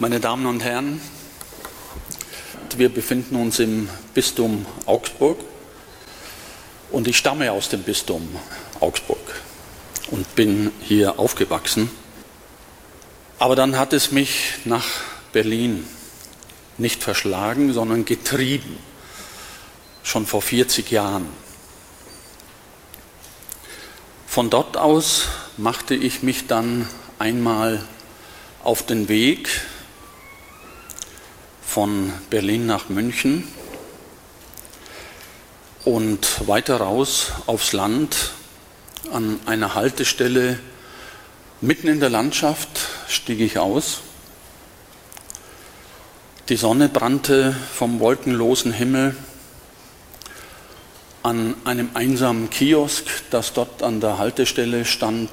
Meine Damen und Herren, wir befinden uns im Bistum Augsburg und ich stamme aus dem Bistum Augsburg und bin hier aufgewachsen. Aber dann hat es mich nach Berlin nicht verschlagen, sondern getrieben, schon vor 40 Jahren. Von dort aus machte ich mich dann einmal auf den Weg von Berlin nach München und weiter raus aufs Land an einer Haltestelle mitten in der Landschaft stieg ich aus. Die Sonne brannte vom wolkenlosen Himmel. An einem einsamen Kiosk, das dort an der Haltestelle stand,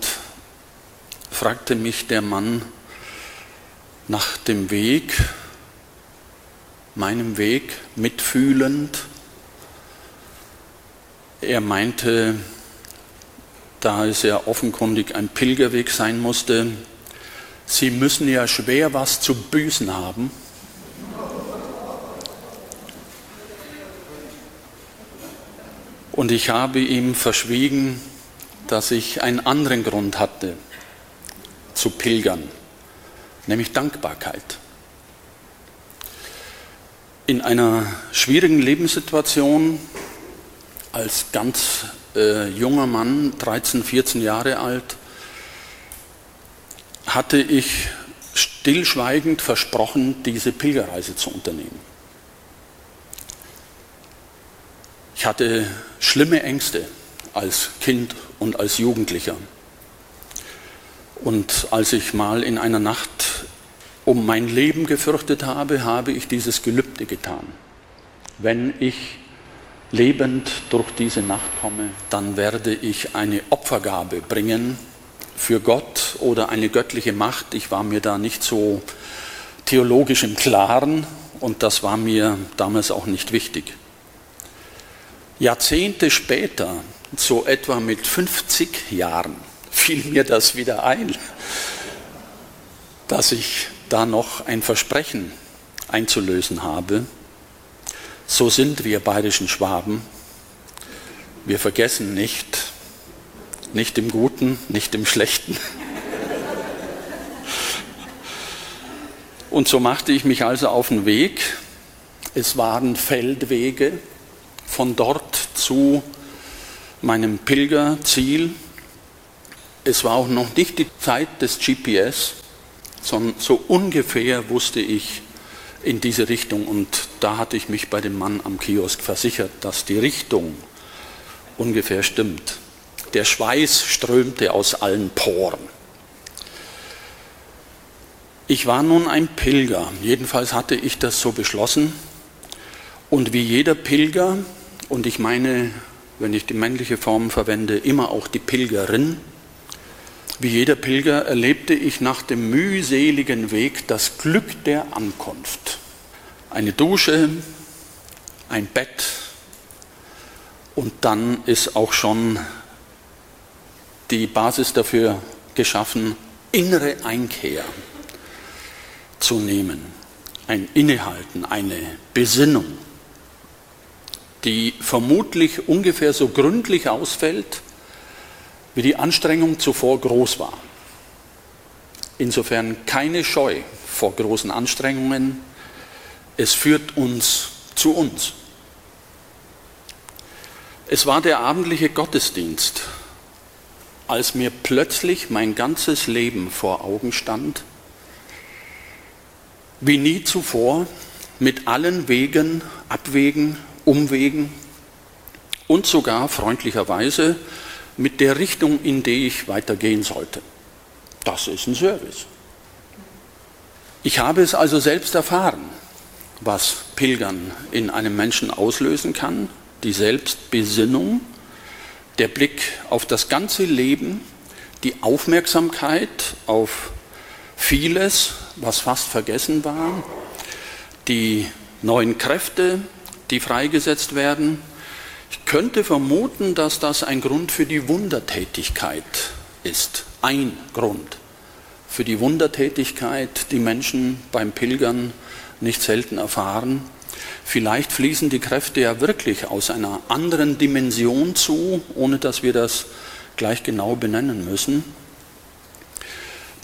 fragte mich der Mann nach dem Weg, meinem Weg mitfühlend. Er meinte, da es ja offenkundig ein Pilgerweg sein musste, Sie müssen ja schwer was zu büßen haben. Und ich habe ihm verschwiegen, dass ich einen anderen Grund hatte zu pilgern, nämlich Dankbarkeit in einer schwierigen Lebenssituation als ganz äh, junger Mann, 13, 14 Jahre alt, hatte ich stillschweigend versprochen, diese Pilgerreise zu unternehmen. Ich hatte schlimme Ängste als Kind und als Jugendlicher. Und als ich mal in einer Nacht um mein Leben gefürchtet habe, habe ich dieses Gelübde getan. Wenn ich lebend durch diese Nacht komme, dann werde ich eine Opfergabe bringen für Gott oder eine göttliche Macht. Ich war mir da nicht so theologisch im Klaren und das war mir damals auch nicht wichtig. Jahrzehnte später, so etwa mit 50 Jahren, fiel mir das wieder ein, dass ich da noch ein Versprechen einzulösen habe. So sind wir bayerischen Schwaben. Wir vergessen nicht, nicht im Guten, nicht im Schlechten. Und so machte ich mich also auf den Weg. Es waren Feldwege von dort zu meinem Pilgerziel. Es war auch noch nicht die Zeit des GPS sondern so ungefähr wusste ich in diese Richtung. Und da hatte ich mich bei dem Mann am Kiosk versichert, dass die Richtung ungefähr stimmt. Der Schweiß strömte aus allen Poren. Ich war nun ein Pilger, jedenfalls hatte ich das so beschlossen. Und wie jeder Pilger, und ich meine, wenn ich die männliche Form verwende, immer auch die Pilgerin, wie jeder Pilger erlebte ich nach dem mühseligen Weg das Glück der Ankunft. Eine Dusche, ein Bett und dann ist auch schon die Basis dafür geschaffen, innere Einkehr zu nehmen, ein Innehalten, eine Besinnung, die vermutlich ungefähr so gründlich ausfällt, wie die Anstrengung zuvor groß war. Insofern keine Scheu vor großen Anstrengungen. Es führt uns zu uns. Es war der abendliche Gottesdienst, als mir plötzlich mein ganzes Leben vor Augen stand, wie nie zuvor, mit allen Wegen, Abwegen, Umwegen und sogar freundlicherweise mit der Richtung, in die ich weitergehen sollte. Das ist ein Service. Ich habe es also selbst erfahren, was Pilgern in einem Menschen auslösen kann, die Selbstbesinnung, der Blick auf das ganze Leben, die Aufmerksamkeit auf vieles, was fast vergessen war, die neuen Kräfte, die freigesetzt werden, ich könnte vermuten, dass das ein Grund für die Wundertätigkeit ist. Ein Grund für die Wundertätigkeit, die Menschen beim Pilgern nicht selten erfahren. Vielleicht fließen die Kräfte ja wirklich aus einer anderen Dimension zu, ohne dass wir das gleich genau benennen müssen.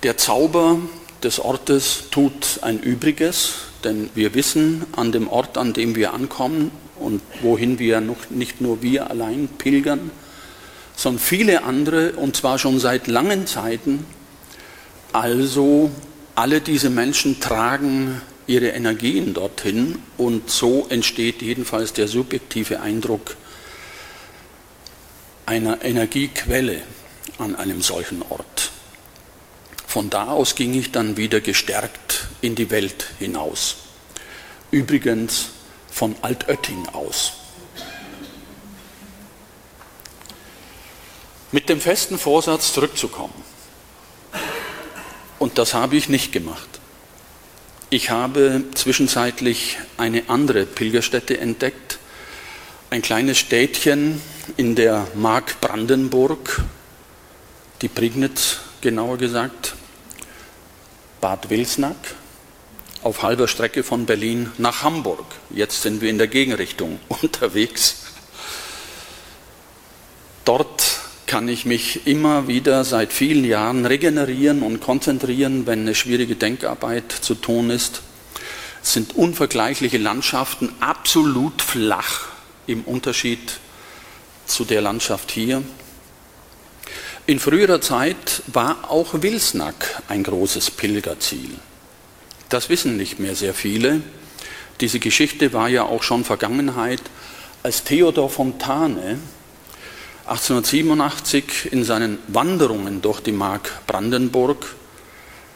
Der Zauber des Ortes tut ein Übriges, denn wir wissen an dem Ort, an dem wir ankommen und wohin wir noch, nicht nur wir allein pilgern, sondern viele andere, und zwar schon seit langen Zeiten. Also alle diese Menschen tragen ihre Energien dorthin und so entsteht jedenfalls der subjektive Eindruck einer Energiequelle an einem solchen Ort. Von da aus ging ich dann wieder gestärkt in die Welt hinaus. Übrigens von Altötting aus. Mit dem festen Vorsatz zurückzukommen. Und das habe ich nicht gemacht. Ich habe zwischenzeitlich eine andere Pilgerstätte entdeckt, ein kleines Städtchen in der Mark Brandenburg, die Prignitz genauer gesagt, Bad Wilsnack, auf halber Strecke von Berlin nach Hamburg. Jetzt sind wir in der Gegenrichtung unterwegs. Dort kann ich mich immer wieder seit vielen Jahren regenerieren und konzentrieren, wenn eine schwierige Denkarbeit zu tun ist. Es sind unvergleichliche Landschaften, absolut flach im Unterschied zu der Landschaft hier. In früherer Zeit war auch Wilsnack ein großes Pilgerziel. Das wissen nicht mehr sehr viele. Diese Geschichte war ja auch schon Vergangenheit, als Theodor Fontane 1887 in seinen Wanderungen durch die Mark Brandenburg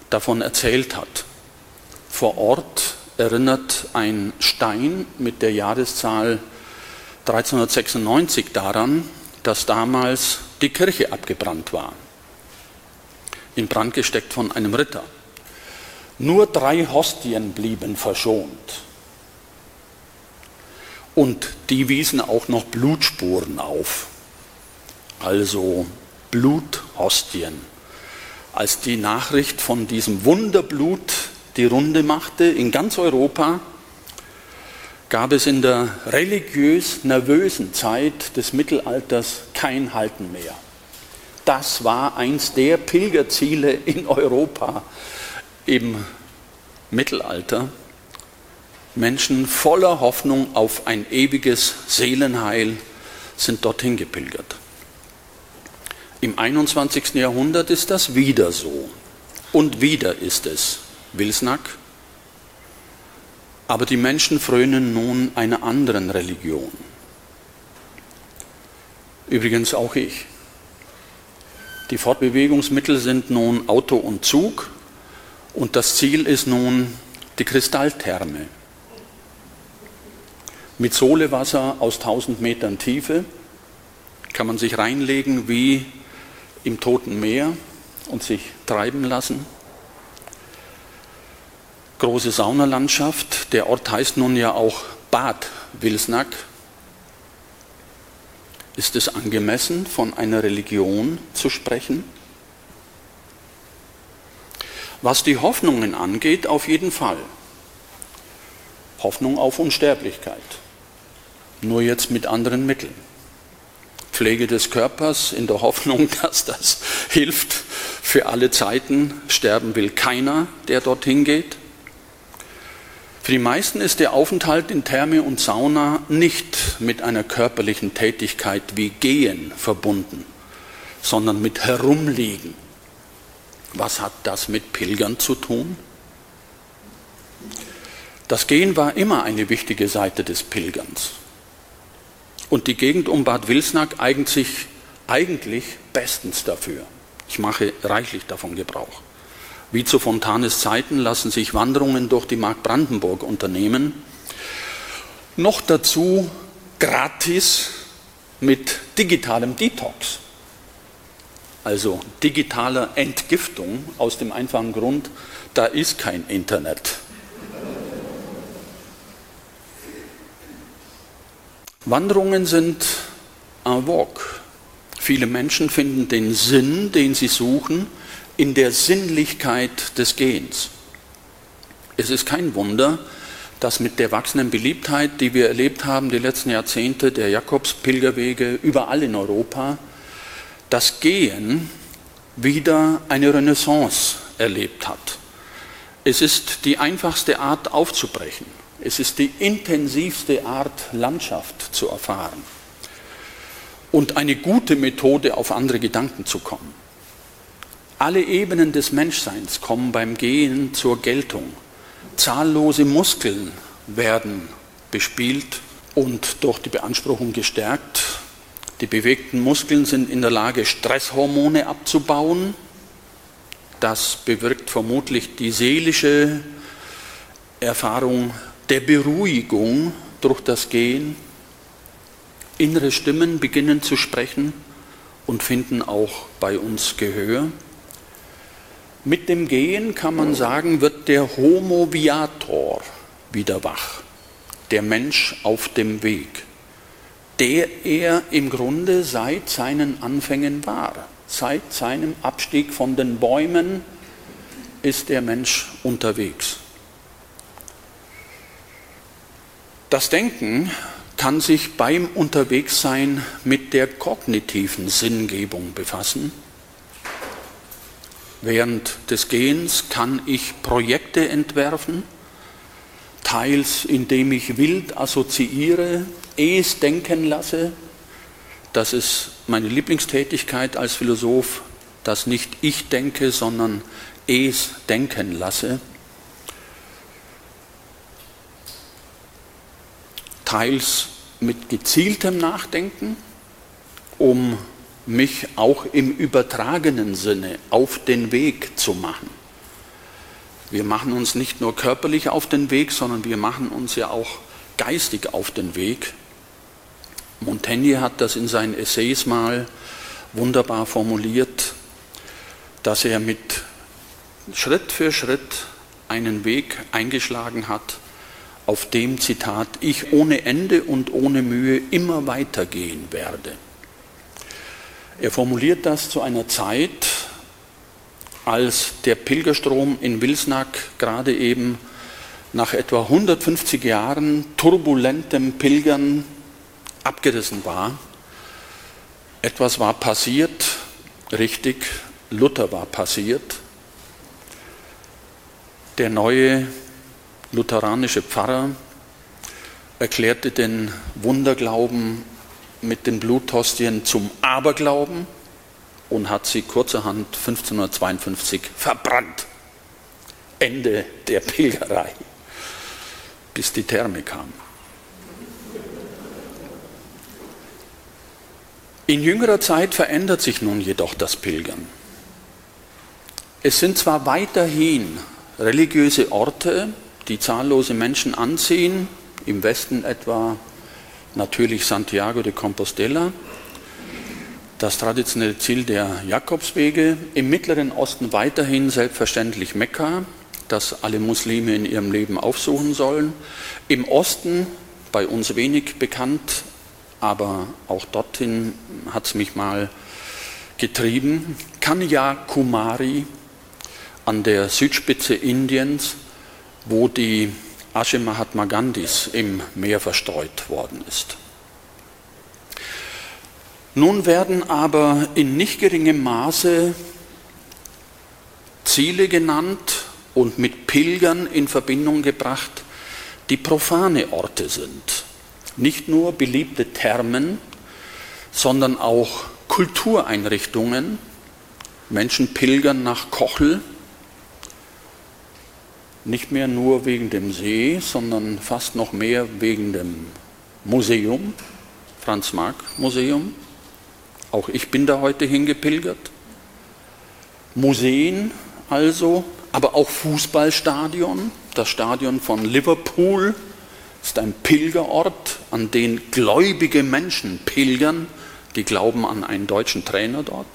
davon erzählt hat. Vor Ort erinnert ein Stein mit der Jahreszahl 1396 daran, dass damals die Kirche abgebrannt war, in Brand gesteckt von einem Ritter. Nur drei Hostien blieben verschont. Und die wiesen auch noch Blutspuren auf also Bluthostien. Als die Nachricht von diesem Wunderblut die Runde machte in ganz Europa, gab es in der religiös nervösen Zeit des Mittelalters kein Halten mehr. Das war eins der Pilgerziele in Europa im Mittelalter. Menschen voller Hoffnung auf ein ewiges Seelenheil sind dorthin gepilgert. Im 21. Jahrhundert ist das wieder so. Und wieder ist es Wilsnack. Aber die Menschen frönen nun einer anderen Religion. Übrigens auch ich. Die Fortbewegungsmittel sind nun Auto und Zug und das Ziel ist nun die Kristalltherme. Mit Sohlewasser aus 1000 Metern Tiefe kann man sich reinlegen wie im Toten Meer und sich treiben lassen. Große Saunalandschaft. Der Ort heißt nun ja auch Bad Wilsnack. Ist es angemessen, von einer Religion zu sprechen? Was die Hoffnungen angeht, auf jeden Fall. Hoffnung auf Unsterblichkeit. Nur jetzt mit anderen Mitteln. Pflege des Körpers in der Hoffnung, dass das hilft für alle Zeiten. Sterben will keiner, der dorthin geht. Für die meisten ist der Aufenthalt in Therme und Sauna nicht mit einer körperlichen Tätigkeit wie Gehen verbunden, sondern mit Herumliegen. Was hat das mit Pilgern zu tun? Das Gehen war immer eine wichtige Seite des Pilgerns. Und die Gegend um Bad Wilsnack eignet sich eigentlich bestens dafür. Ich mache reichlich davon Gebrauch. Wie zu Fontanes Zeiten lassen sich Wanderungen durch die Mark Brandenburg unternehmen. Noch dazu gratis mit digitalem Detox. Also digitaler Entgiftung aus dem einfachen Grund, da ist kein Internet. Wanderungen sind en vogue. Viele Menschen finden den Sinn, den sie suchen, in der Sinnlichkeit des Gehens. Es ist kein Wunder, dass mit der wachsenden Beliebtheit, die wir erlebt haben die letzten Jahrzehnte, der Jakobspilgerwege überall in Europa, das Gehen wieder eine Renaissance erlebt hat. Es ist die einfachste Art aufzubrechen. Es ist die intensivste Art Landschaft zu erfahren und eine gute Methode, auf andere Gedanken zu kommen. Alle Ebenen des Menschseins kommen beim Gehen zur Geltung. Zahllose Muskeln werden bespielt und durch die Beanspruchung gestärkt. Die bewegten Muskeln sind in der Lage, Stresshormone abzubauen. Das bewirkt vermutlich die seelische Erfahrung der Beruhigung durch das Gehen. Innere Stimmen beginnen zu sprechen und finden auch bei uns Gehör. Mit dem Gehen kann man sagen, wird der Homo viator wieder wach, der Mensch auf dem Weg, der er im Grunde seit seinen Anfängen war. Seit seinem Abstieg von den Bäumen ist der Mensch unterwegs. Das Denken kann sich beim Unterwegssein mit der kognitiven Sinngebung befassen Während des Gehens kann ich Projekte entwerfen, teils indem ich wild assoziiere, es denken lasse. Das ist meine Lieblingstätigkeit als Philosoph, dass nicht ich denke, sondern es denken lasse. Teils mit gezieltem Nachdenken, um mich auch im übertragenen Sinne auf den Weg zu machen. Wir machen uns nicht nur körperlich auf den Weg, sondern wir machen uns ja auch geistig auf den Weg. Montaigne hat das in seinen Essays mal wunderbar formuliert, dass er mit Schritt für Schritt einen Weg eingeschlagen hat, auf dem Zitat ich ohne Ende und ohne Mühe immer weitergehen werde. Er formuliert das zu einer Zeit, als der Pilgerstrom in Wilsnack gerade eben nach etwa 150 Jahren turbulentem Pilgern abgerissen war. Etwas war passiert, richtig, Luther war passiert. Der neue lutheranische Pfarrer erklärte den Wunderglauben mit den Bluthostien zum Aberglauben und hat sie kurzerhand 1552 verbrannt. Ende der Pilgerei, bis die Therme kam. In jüngerer Zeit verändert sich nun jedoch das Pilgern. Es sind zwar weiterhin religiöse Orte, die zahllose Menschen anziehen, im Westen etwa natürlich Santiago de Compostela, das traditionelle Ziel der Jakobswege, im Mittleren Osten weiterhin selbstverständlich Mekka, das alle Muslime in ihrem Leben aufsuchen sollen, im Osten bei uns wenig bekannt, aber auch dorthin hat es mich mal getrieben, Kanyakumari an der Südspitze Indiens, wo die Asche Mahatma Gandhis im Meer verstreut worden ist. Nun werden aber in nicht geringem Maße Ziele genannt und mit Pilgern in Verbindung gebracht, die profane Orte sind. Nicht nur beliebte Thermen, sondern auch Kultureinrichtungen. Menschen pilgern nach Kochel, nicht mehr nur wegen dem See, sondern fast noch mehr wegen dem Museum, Franz Marc Museum. Auch ich bin da heute hingepilgert. Museen also, aber auch Fußballstadion. Das Stadion von Liverpool ist ein Pilgerort, an den gläubige Menschen pilgern, die glauben an einen deutschen Trainer dort.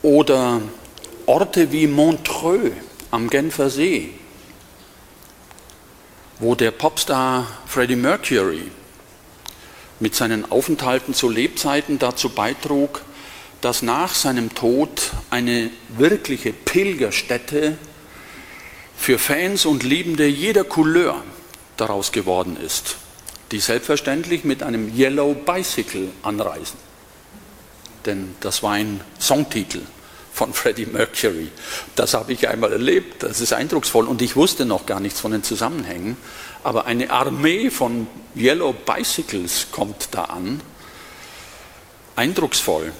Oder Orte wie Montreux am Genfer See, wo der Popstar Freddie Mercury mit seinen Aufenthalten zu Lebzeiten dazu beitrug, dass nach seinem Tod eine wirkliche Pilgerstätte für Fans und Liebende jeder Couleur daraus geworden ist, die selbstverständlich mit einem Yellow Bicycle anreisen. Denn das war ein Songtitel von Freddie Mercury. Das habe ich einmal erlebt, das ist eindrucksvoll und ich wusste noch gar nichts von den Zusammenhängen. Aber eine Armee von Yellow Bicycles kommt da an. Eindrucksvoll.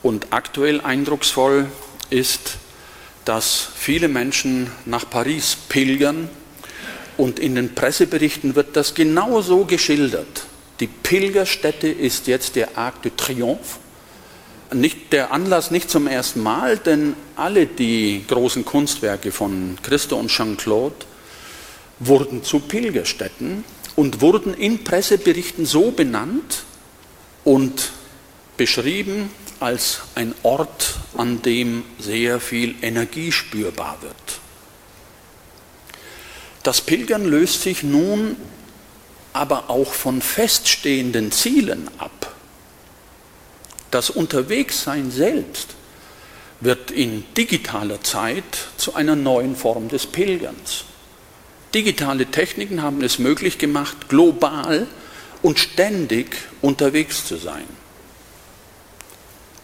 Und aktuell eindrucksvoll ist, dass viele Menschen nach Paris pilgern und in den Presseberichten wird das genauso geschildert. Die Pilgerstätte ist jetzt der Arc de Triomphe. Nicht der Anlass nicht zum ersten Mal, denn alle die großen Kunstwerke von Christo und Jean-Claude wurden zu Pilgerstätten und wurden in Presseberichten so benannt und beschrieben als ein Ort, an dem sehr viel Energie spürbar wird. Das Pilgern löst sich nun aber auch von feststehenden Zielen ab. Das Unterwegssein selbst wird in digitaler Zeit zu einer neuen Form des Pilgerns. Digitale Techniken haben es möglich gemacht, global und ständig unterwegs zu sein.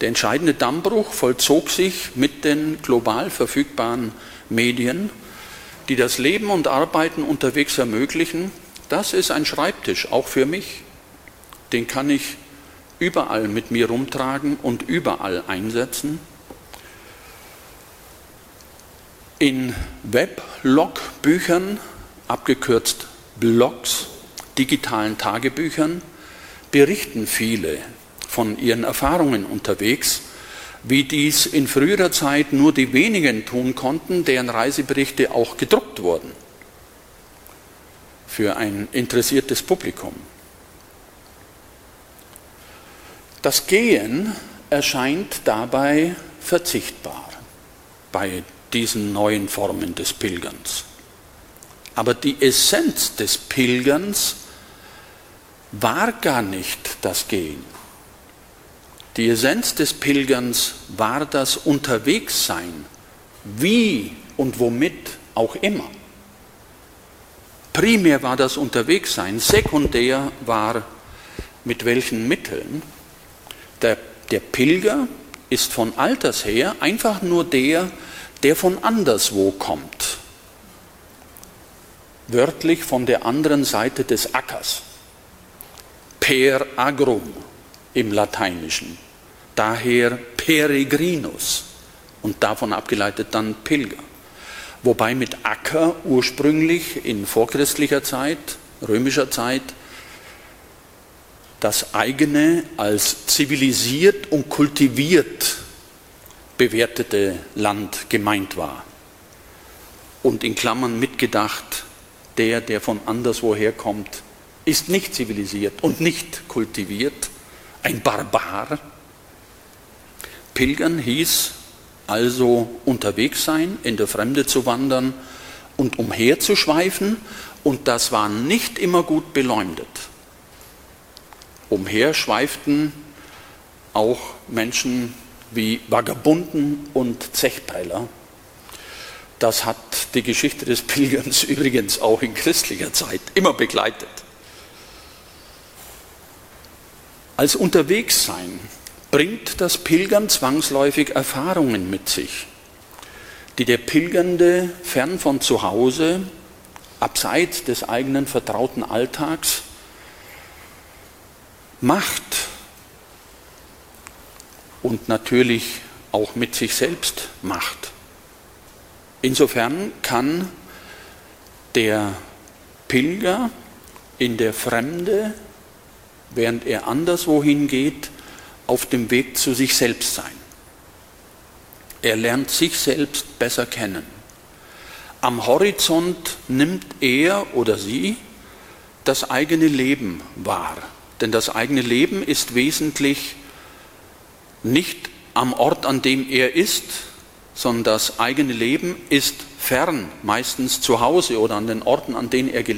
Der entscheidende Dammbruch vollzog sich mit den global verfügbaren Medien, die das Leben und Arbeiten unterwegs ermöglichen. Das ist ein Schreibtisch, auch für mich. Den kann ich überall mit mir rumtragen und überall einsetzen. In Weblogbüchern abgekürzt Blogs, digitalen Tagebüchern, berichten viele von ihren Erfahrungen unterwegs, wie dies in früherer Zeit nur die wenigen tun konnten, deren Reiseberichte auch gedruckt wurden für ein interessiertes Publikum. Das Gehen erscheint dabei verzichtbar bei diesen neuen Formen des Pilgerns. Aber die Essenz des Pilgerns war gar nicht das Gehen. Die Essenz des Pilgerns war das Unterwegssein, wie und womit auch immer. Primär war das Unterwegssein, sekundär war mit welchen Mitteln. Der, der Pilger ist von Alters her einfach nur der, der von anderswo kommt wörtlich von der anderen Seite des Ackers. Per agrum im Lateinischen. Daher peregrinus und davon abgeleitet dann Pilger. Wobei mit Acker ursprünglich in vorchristlicher Zeit, römischer Zeit, das eigene als zivilisiert und kultiviert bewertete Land gemeint war. Und in Klammern mitgedacht der, der von anderswoher kommt, ist nicht zivilisiert und nicht kultiviert, ein Barbar. Pilgern hieß also unterwegs sein, in der Fremde zu wandern und umherzuschweifen und das war nicht immer gut beleumdet. Umher schweiften auch Menschen wie Vagabunden und Zechpreller das hat die Geschichte des Pilgerns übrigens auch in christlicher Zeit immer begleitet. Als Unterwegssein bringt das Pilgern zwangsläufig Erfahrungen mit sich, die der Pilgernde fern von zu Hause, abseits des eigenen vertrauten Alltags, macht und natürlich auch mit sich selbst macht. Insofern kann der Pilger in der Fremde, während er anderswohin geht, auf dem Weg zu sich selbst sein. Er lernt sich selbst besser kennen. Am Horizont nimmt er oder sie das eigene Leben wahr. Denn das eigene Leben ist wesentlich nicht am Ort, an dem er ist, sondern das eigene Leben ist fern, meistens zu Hause oder an den Orten, an denen er gelebt